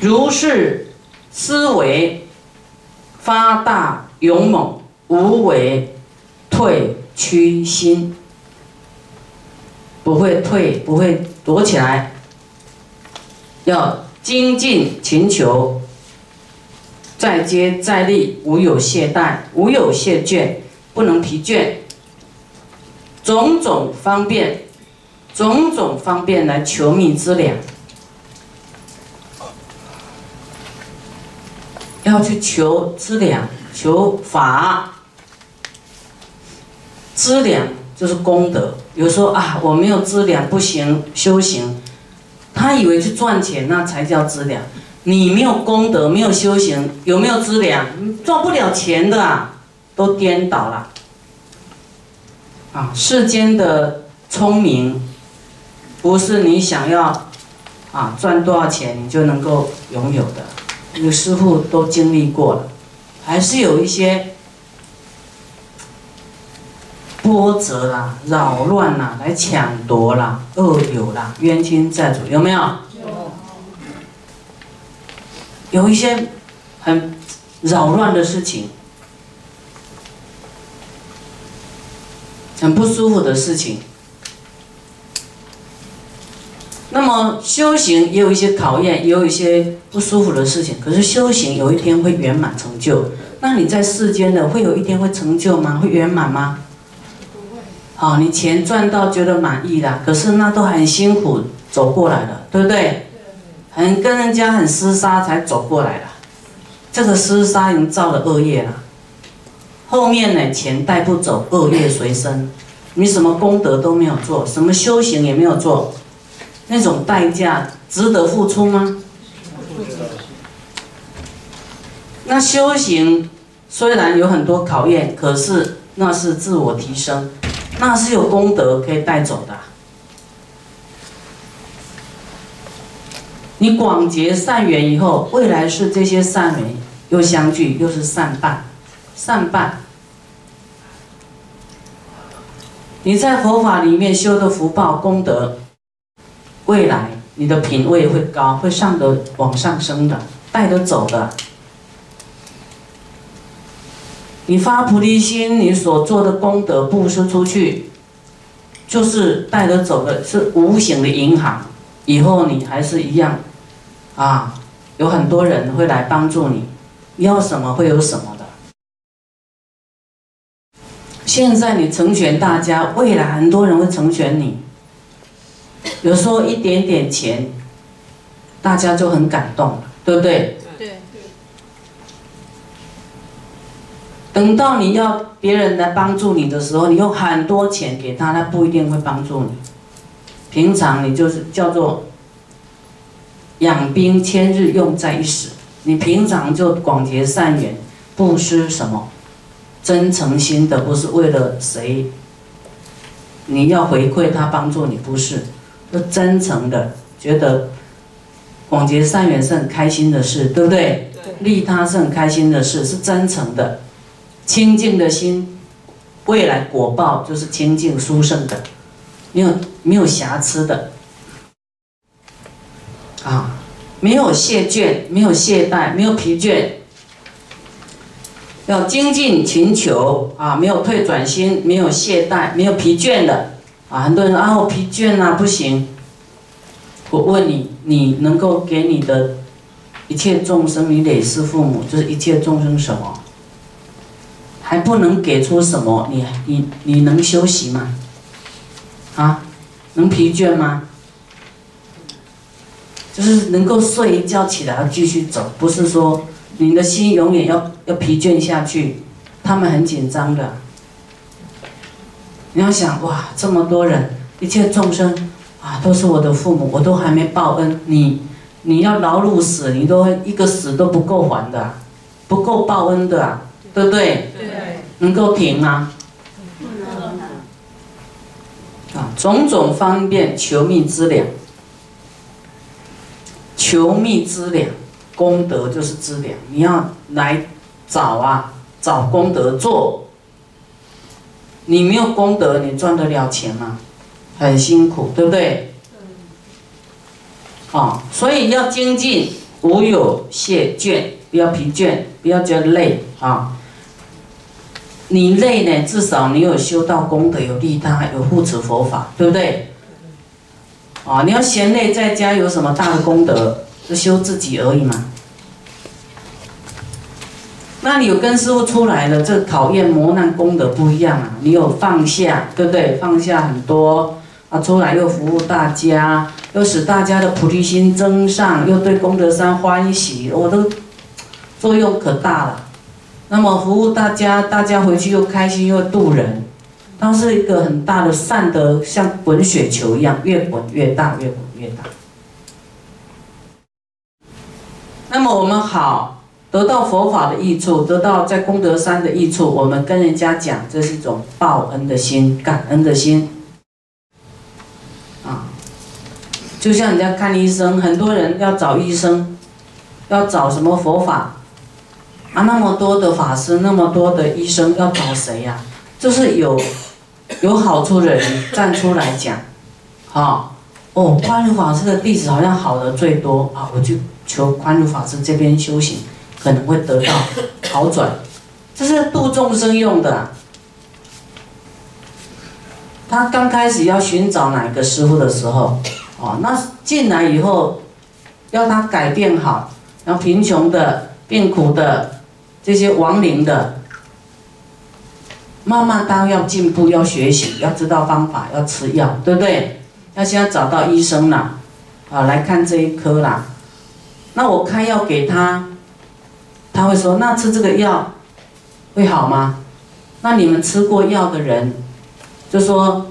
如是思维发大勇猛，无为退屈心，不会退，不会躲起来，要精进勤求，再接再厉，无有懈怠，无有懈倦，不能疲倦，种种方便，种种方便来求觅资粮。要去求资粮，求法，资粮就是功德。有时候啊，我没有资粮不行，修行，他以为去赚钱那才叫资粮。你没有功德，没有修行，有没有资粮？赚不了钱的啊，都颠倒了。啊，世间的聪明，不是你想要啊赚多少钱你就能够拥有的。那个师傅都经历过了，还是有一些波折啦、扰乱啦、来抢夺啦、恶友啦、冤亲债主，有没有？有。有一些很扰乱的事情，很不舒服的事情。那么修行也有一些考验，也有一些不舒服的事情。可是修行有一天会圆满成就。那你在世间的会有一天会成就吗？会圆满吗？不会。好，你钱赚到觉得满意了，可是那都很辛苦走过来了，对不对？很跟人家很厮杀才走过来的，这个厮杀已经造了恶业了。后面呢，钱带不走，恶业随身，你什么功德都没有做，什么修行也没有做。那种代价值得付出吗？那修行虽然有很多考验，可是那是自我提升，那是有功德可以带走的。你广结善缘以后，未来是这些善缘又相聚，又是善伴，善伴。你在佛法里面修的福报功德。未来你的品位会高，会上的往上升的，带得走的。你发菩提心，你所做的功德布施出去，就是带得走的，是无形的银行。以后你还是一样，啊，有很多人会来帮助你，要什么会有什么的。现在你成全大家，未来很多人会成全你。有时候一点点钱，大家就很感动，对不对？对。对等到你要别人来帮助你的时候，你用很多钱给他，他不一定会帮助你。平常你就是叫做养兵千日，用在一时。你平常就广结善缘，布施什么，真诚心的，不是为了谁，你要回馈他帮助你，不是。是真诚的，觉得广结善缘是很开心的事，对不对？利他是很开心的事，是真诚的，清净的心，未来果报就是清净殊胜的，没有没有瑕疵的，啊，没有懈倦，没有懈怠，没有疲倦，要精进勤求啊，没有退转心，没有懈怠，没有疲倦的。啊，很多人说啊，我疲倦啊，不行。我问你，你能够给你的一切众生，你累世父母，就是一切众生什么？还不能给出什么？你你你能休息吗？啊，能疲倦吗？就是能够睡一觉起来继续走，不是说你的心永远要要疲倦下去，他们很紧张的。你要想哇，这么多人，一切众生啊，都是我的父母，我都还没报恩，你你要劳碌死，你都一个死都不够还的，不够报恩的，对不对？对。能够停吗？啊，种种方便求觅资粮，求觅资粮，功德就是资粮，你要来找啊，找功德做。你没有功德，你赚得了钱吗？很辛苦，对不对？啊，所以要精进无有懈倦，不要疲倦，不要觉得累啊。你累呢，至少你有修到功德，有利他，有护持佛法，对不对？啊，你要嫌累，在家有什么大的功德？就修自己而已嘛。那你有跟师傅出来了，这考验磨难功德不一样啊。你有放下，对不对？放下很多啊，出来又服务大家，又使大家的菩提心增上，又对功德山欢喜，我都作用可大了。那么服务大家，大家回去又开心又渡人，它是一个很大的善德，像滚雪球一样，越滚越大，越滚越大。那么我们好得到佛法的益处，得到在功德山的益处，我们跟人家讲，这是一种报恩的心，感恩的心。啊，就像人家看医生，很多人要找医生，要找什么佛法？啊，那么多的法师，那么多的医生，要找谁呀？就是有有好处的人站出来讲，好哦，宽如法师的弟子好像好的最多啊，我就求宽如法师这边修行，可能会得到好转。这是度众生用的。他刚开始要寻找哪个师傅的时候，哦，那进来以后，要他改变好，然后贫穷的、病苦的。这些亡灵的，慢慢当要进步，要学习，要知道方法，要吃药，对不对？要先找到医生啦，啊，来看这一科啦。那我开药给他，他会说：那吃这个药会好吗？那你们吃过药的人，就说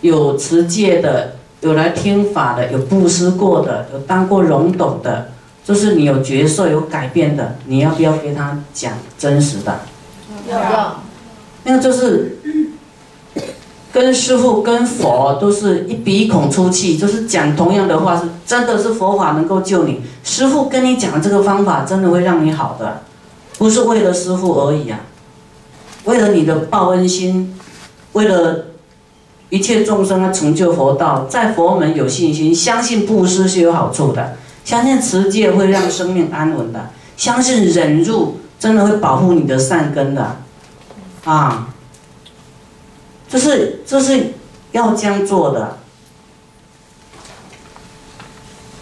有持戒的，有来听法的，有布施过的，有当过容董的。就是你有角色有改变的，你要不要跟他讲真实的？要。那个就是跟师傅跟佛都是一鼻孔出气，就是讲同样的话，是真的是佛法能够救你。师傅跟你讲这个方法，真的会让你好的，不是为了师傅而已啊，为了你的报恩心，为了一切众生啊成就佛道，在佛门有信心，相信布施是有好处的。相信持戒会让生命安稳的，相信忍辱真的会保护你的善根的，啊，这是这是要这样做的，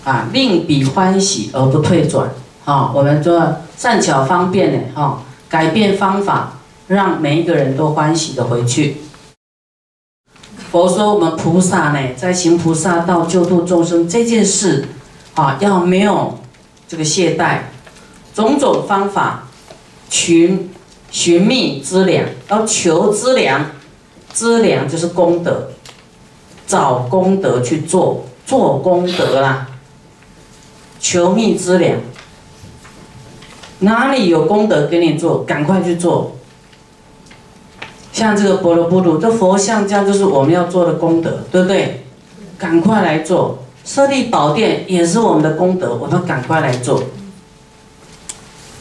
啊，令彼欢喜而不退转，啊，我们说善巧方便呢，哈，改变方法，让每一个人都欢喜的回去。佛说我们菩萨呢，在行菩萨道救度众生这件事。啊，要没有这个懈怠，种种方法寻寻觅资粮，要求资粮，资粮就是功德，找功德去做，做功德啦，求觅资粮，哪里有功德给你做，赶快去做。像这个波罗波罗，这佛像这样就是我们要做的功德，对不对？赶快来做。设立宝殿也是我们的功德，我们赶快来做。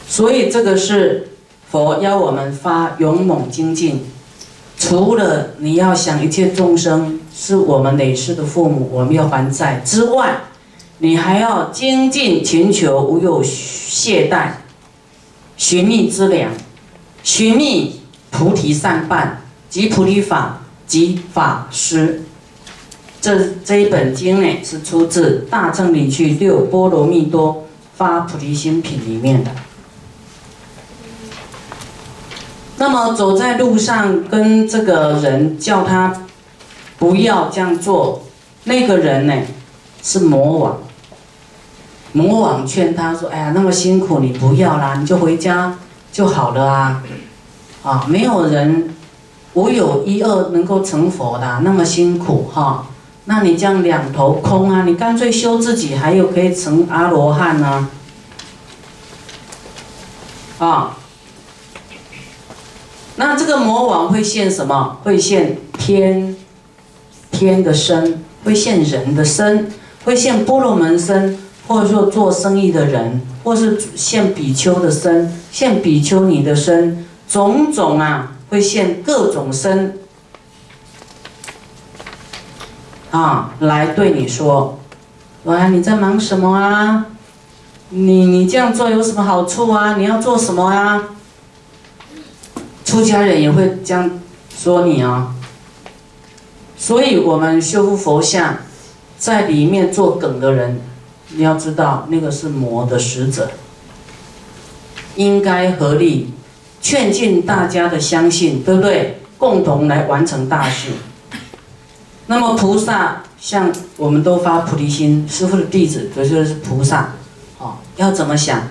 所以这个是佛要我们发勇猛精进。除了你要想一切众生是我们累世的父母，我们要还债之外，你还要精进勤求，无有懈怠，寻觅之粮，寻觅菩提善伴及菩提法及法师。这这一本经呢，是出自《大乘理趣六波罗蜜多发菩提心品》里面的。那么走在路上，跟这个人叫他不要这样做，那个人呢是魔王。魔王劝他说：“哎呀，那么辛苦，你不要啦，你就回家就好了啊！啊，没有人无有一二能够成佛的，那么辛苦哈。”那你这样两头空啊？你干脆修自己，还有可以成阿罗汉呢？啊？那这个魔王会现什么？会现天天的身，会现人的身，会现波罗门身，或者说做生意的人，或是现比丘的身，现比丘尼的身，种种啊，会现各种身。啊，来对你说，喂，你在忙什么啊？你你这样做有什么好处啊？你要做什么啊？出家人也会这样说你啊。所以我们修复佛像，在里面做梗的人，你要知道那个是魔的使者，应该合力劝进大家的相信，对不对？共同来完成大事。那么菩萨像我们都发菩提心，师父的弟子这就是菩萨，哦，要怎么想？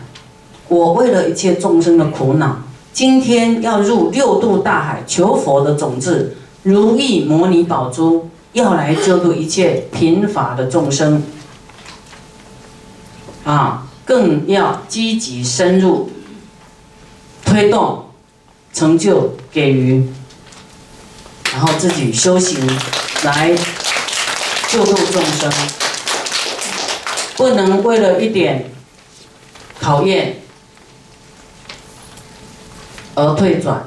我为了一切众生的苦恼，今天要入六度大海求佛的种子，如意摩尼宝珠，要来救度一切贫乏的众生，啊，更要积极深入推动成就给予，然后自己修行。来救度众生，不能为了一点考验而退转。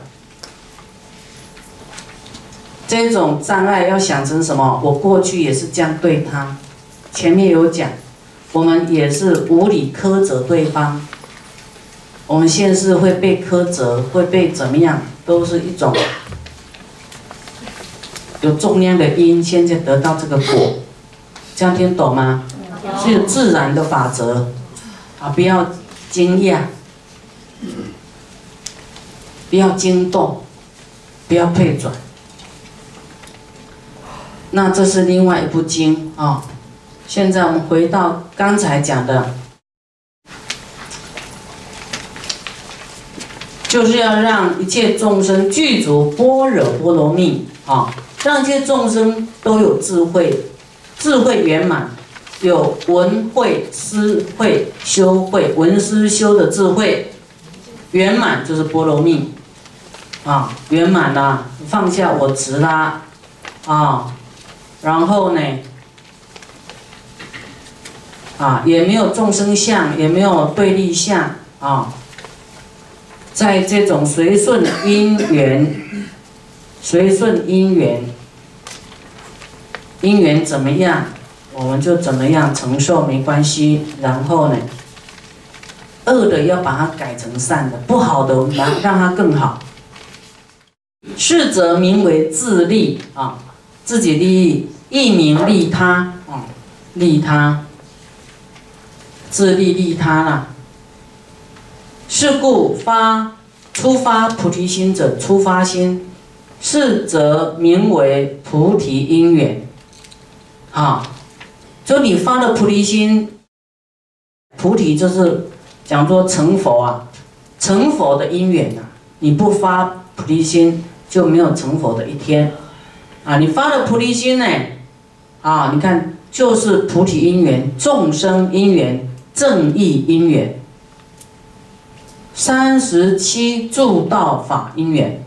这种障碍要想成什么？我过去也是这样对他，前面有讲，我们也是无理苛责对方。我们现在是会被苛责，会被怎么样？都是一种。有重量的因，现在得到这个果，这样听懂吗？是自然的法则，啊，不要惊讶，不要惊动，不要退转。那这是另外一部经啊。现在我们回到刚才讲的，就是要让一切众生具足般若波罗蜜啊。让一切众生都有智慧，智慧圆满，有闻慧、思慧、修慧，闻思修的智慧圆满就是波罗蜜啊，圆满了，放下我执啦啊，然后呢啊，也没有众生相，也没有对立相啊，在这种随顺因缘。随顺因缘，因缘怎么样，我们就怎么样承受，没关系。然后呢，恶的要把它改成善的，不好的让让它更好。是则名为自利啊，自己利益，一名利他啊，利他，自利利他啦。是故发出发菩提心者，出发心。是则名为菩提因缘，啊，就你发了菩提心，菩提就是讲说成佛啊，成佛的因缘呐。你不发菩提心，就没有成佛的一天，啊，你发了菩提心呢，啊，你看就是菩提因缘、众生因缘、正义因缘、三十七助道法因缘。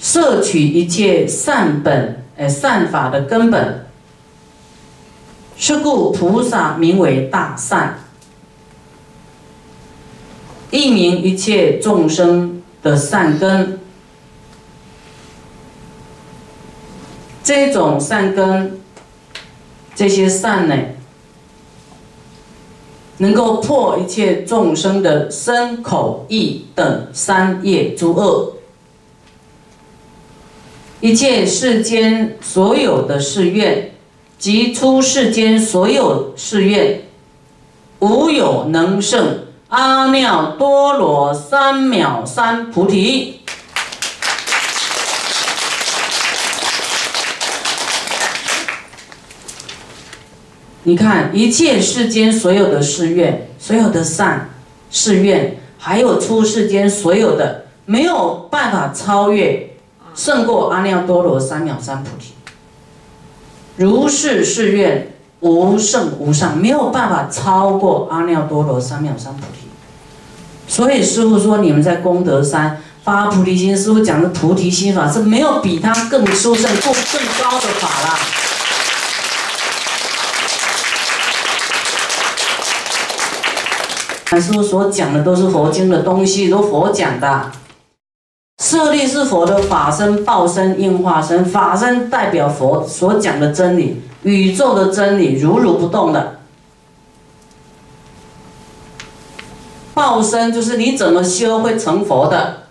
摄取一切善本，哎，善法的根本。是故菩萨名为大善，一名一切众生的善根。这种善根，这些善呢，能够破一切众生的身口意等三业诸恶。一切世间所有的誓愿，及出世间所有誓愿，无有能胜阿耨多罗三藐三菩提。你看，一切世间所有的誓愿，所有的善誓愿，还有出世间所有的，没有办法超越。胜过阿耨多罗三藐三菩提，如是誓愿无胜无上，没有办法超过阿耨多罗三藐三菩提。所以师傅说，你们在功德山发菩提心，师傅讲的菩提心法是没有比他更殊胜、更更高的法了。师傅所讲的都是佛经的东西，都佛讲的。舍利是佛的法身、报身、应化身。法身代表佛所讲的真理，宇宙的真理，如如不动的。报身就是你怎么修会成佛的。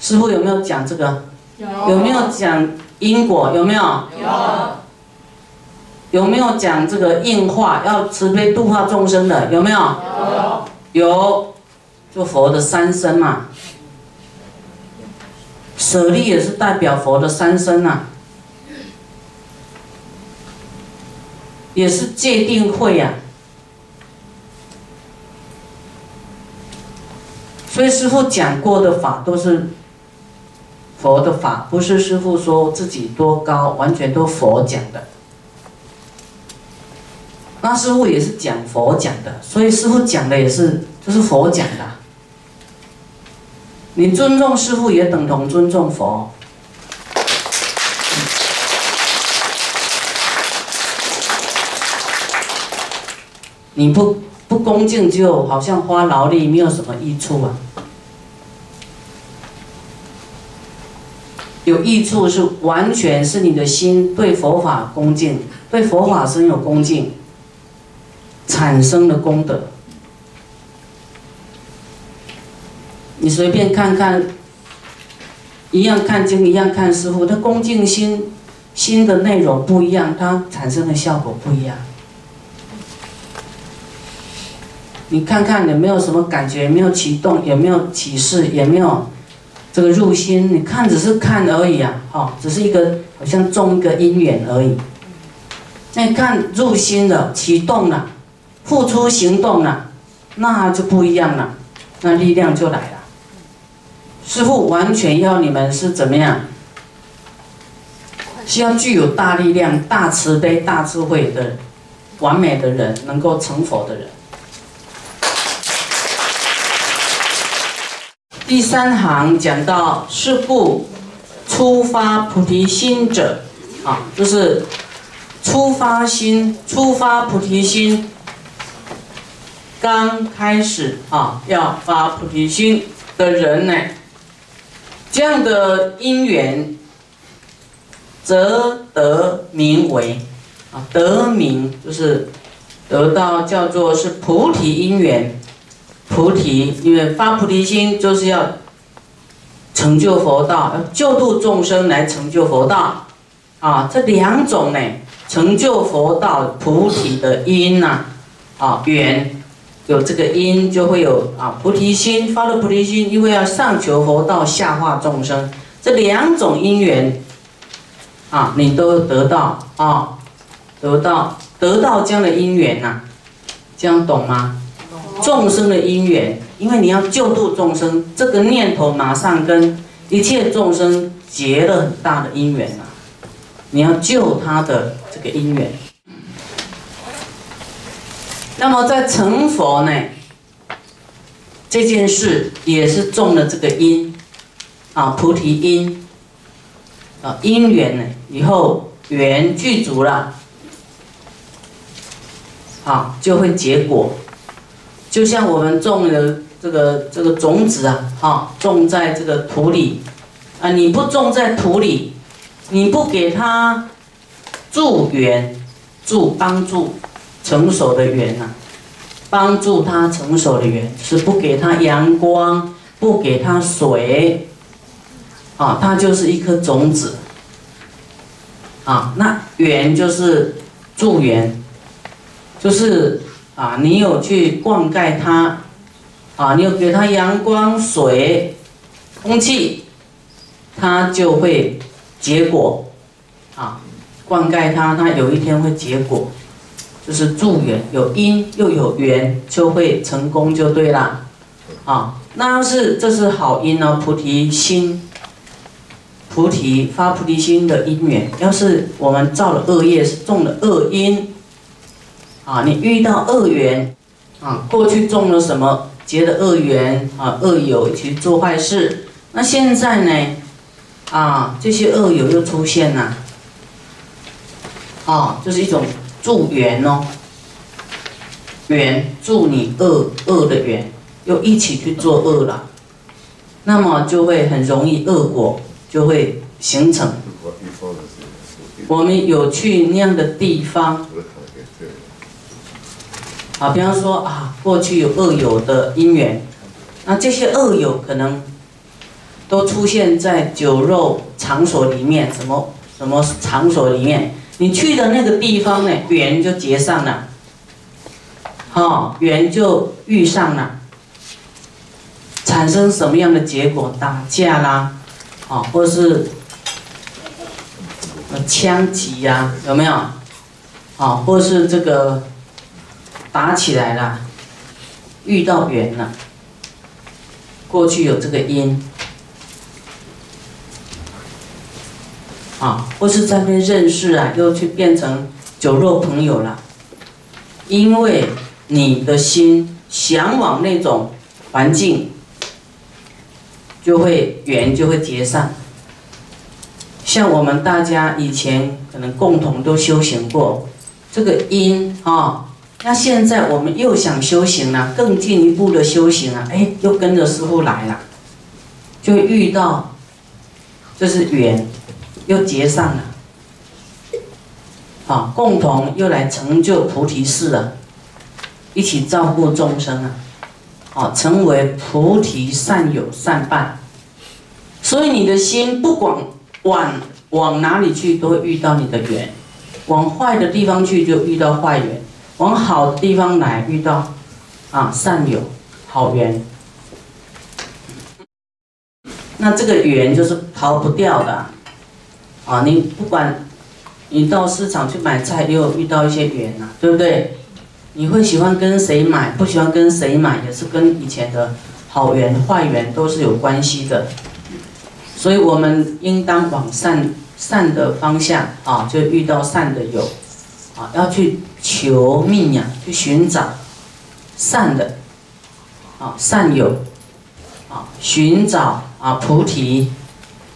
师傅有没有讲这个？有。有没有讲因果？有没有？有。有没有讲这个应化要慈悲度化众生的？有没有？有。有，就佛的三身嘛。舍利也是代表佛的三身呐，也是界定会呀。所以师傅讲过的法都是佛的法，不是师傅说自己多高，完全都佛讲的。那师傅也是讲佛讲的，所以师傅讲的也是就是佛讲的。你尊重师傅也等同尊重佛。你不不恭敬，就好像花劳力，没有什么益处啊。有益处是完全是你的心对佛法恭敬，对佛法生有恭敬。产生的功德，你随便看看，一样看经，一样看师傅，他恭敬心心的内容不一样，它产生的效果不一样。你看看有没有什么感觉？有没有启动？有没有启示？有没有这个入心？你看只是看而已啊，哦，只是一个好像种一个因缘而已。那看入心了，启动了。付出行动了，那就不一样了，那力量就来了。师傅完全要你们是怎么样？需要具有大力量、大慈悲、大智慧的完美的人，能够成佛的人。第三行讲到是故出发菩提心者，啊，就是出发心、出发菩提心。刚开始啊，要发菩提心的人呢，这样的因缘，则得名为啊，得名就是得到叫做是菩提因缘，菩提，因为发菩提心就是要成就佛道，要救度众生来成就佛道啊，这两种呢，成就佛道菩提的因呐，啊缘。有这个因，就会有啊菩提心，发了菩提心，因为要上求佛道，下化众生，这两种因缘，啊，你都得到啊，得到得到这样的因缘呐，这样懂吗？众生的因缘，因为你要救度众生，这个念头马上跟一切众生结了很大的因缘啊，你要救他的这个因缘。那么在成佛呢，这件事也是种了这个因，啊菩提因，啊因缘呢，以后缘具足了，啊就会结果，就像我们种的这个这个种子啊，啊种在这个土里，啊你不种在土里，你不给它助缘，助帮助。成熟的缘呐，帮助他成熟的缘是不给他阳光，不给他水，啊，它就是一颗种子，啊，那缘就是助缘，就是啊，你有去灌溉它，啊，你有给它阳光、水、空气，它就会结果，啊，灌溉它，它有一天会结果。就是助缘，有因又有缘，就会成功就对了，啊，那要是这是好因呢？菩提心，菩提发菩提心的因缘，要是我们造了恶业，是种了恶因，啊，你遇到恶缘，啊，过去种了什么结的恶缘啊，恶友一起做坏事，那现在呢，啊，这些恶友又出现了，啊，这是一种。助缘哦，缘助你恶恶的缘，又一起去做恶了，那么就会很容易恶果就会形成。我们有去那样的地方，啊，比方说啊，过去有恶友的因缘，那这些恶友可能都出现在酒肉场所里面，什么什么场所里面，你去的那个地方呢，缘就结上了，哈，缘就遇上了，产生什么样的结果？打架啦，啊，或是枪击呀，有没有？啊，或是这个。打起来了，遇到缘了。过去有这个因，啊，或是在那认识啊，又去变成酒肉朋友了。因为你的心向往那种环境，就会缘就会结上。像我们大家以前可能共同都修行过，这个因啊。那现在我们又想修行了，更进一步的修行了，哎，又跟着师傅来了，就遇到，这是缘，又结上了，好，共同又来成就菩提寺了，一起照顾众生啊，好，成为菩提善友善伴，所以你的心不管往往哪里去，都会遇到你的缘，往坏的地方去就遇到坏缘。往好的地方来，遇到啊善友好缘，那这个缘就是逃不掉的！啊你不管你到市场去买菜，又遇到一些缘呐，对不对？你会喜欢跟谁买，不喜欢跟谁买，也是跟以前的好缘坏缘都是有关系的。所以我们应当往善善的方向啊，就遇到善的友。啊，要去求命呀，去寻找善的，啊善友，啊寻找啊菩提，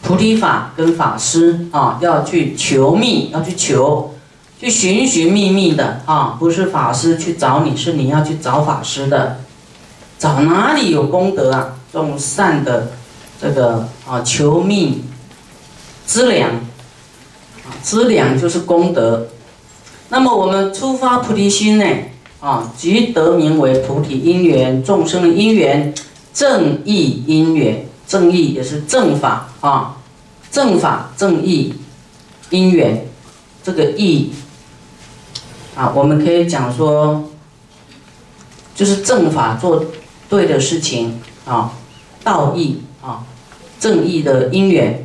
菩提法跟法师啊，要去求密，要去求，去寻寻觅觅的啊，不是法师去找你，是你要去找法师的，找哪里有功德啊，种善的这个啊求密资粮，啊资粮就是功德。那么我们出发菩提心呢？啊，即得名为菩提因缘，众生的因缘，正义因缘，正义也是正法啊，正法正义因缘，这个义啊，我们可以讲说，就是正法做对的事情啊，道义啊，正义的因缘。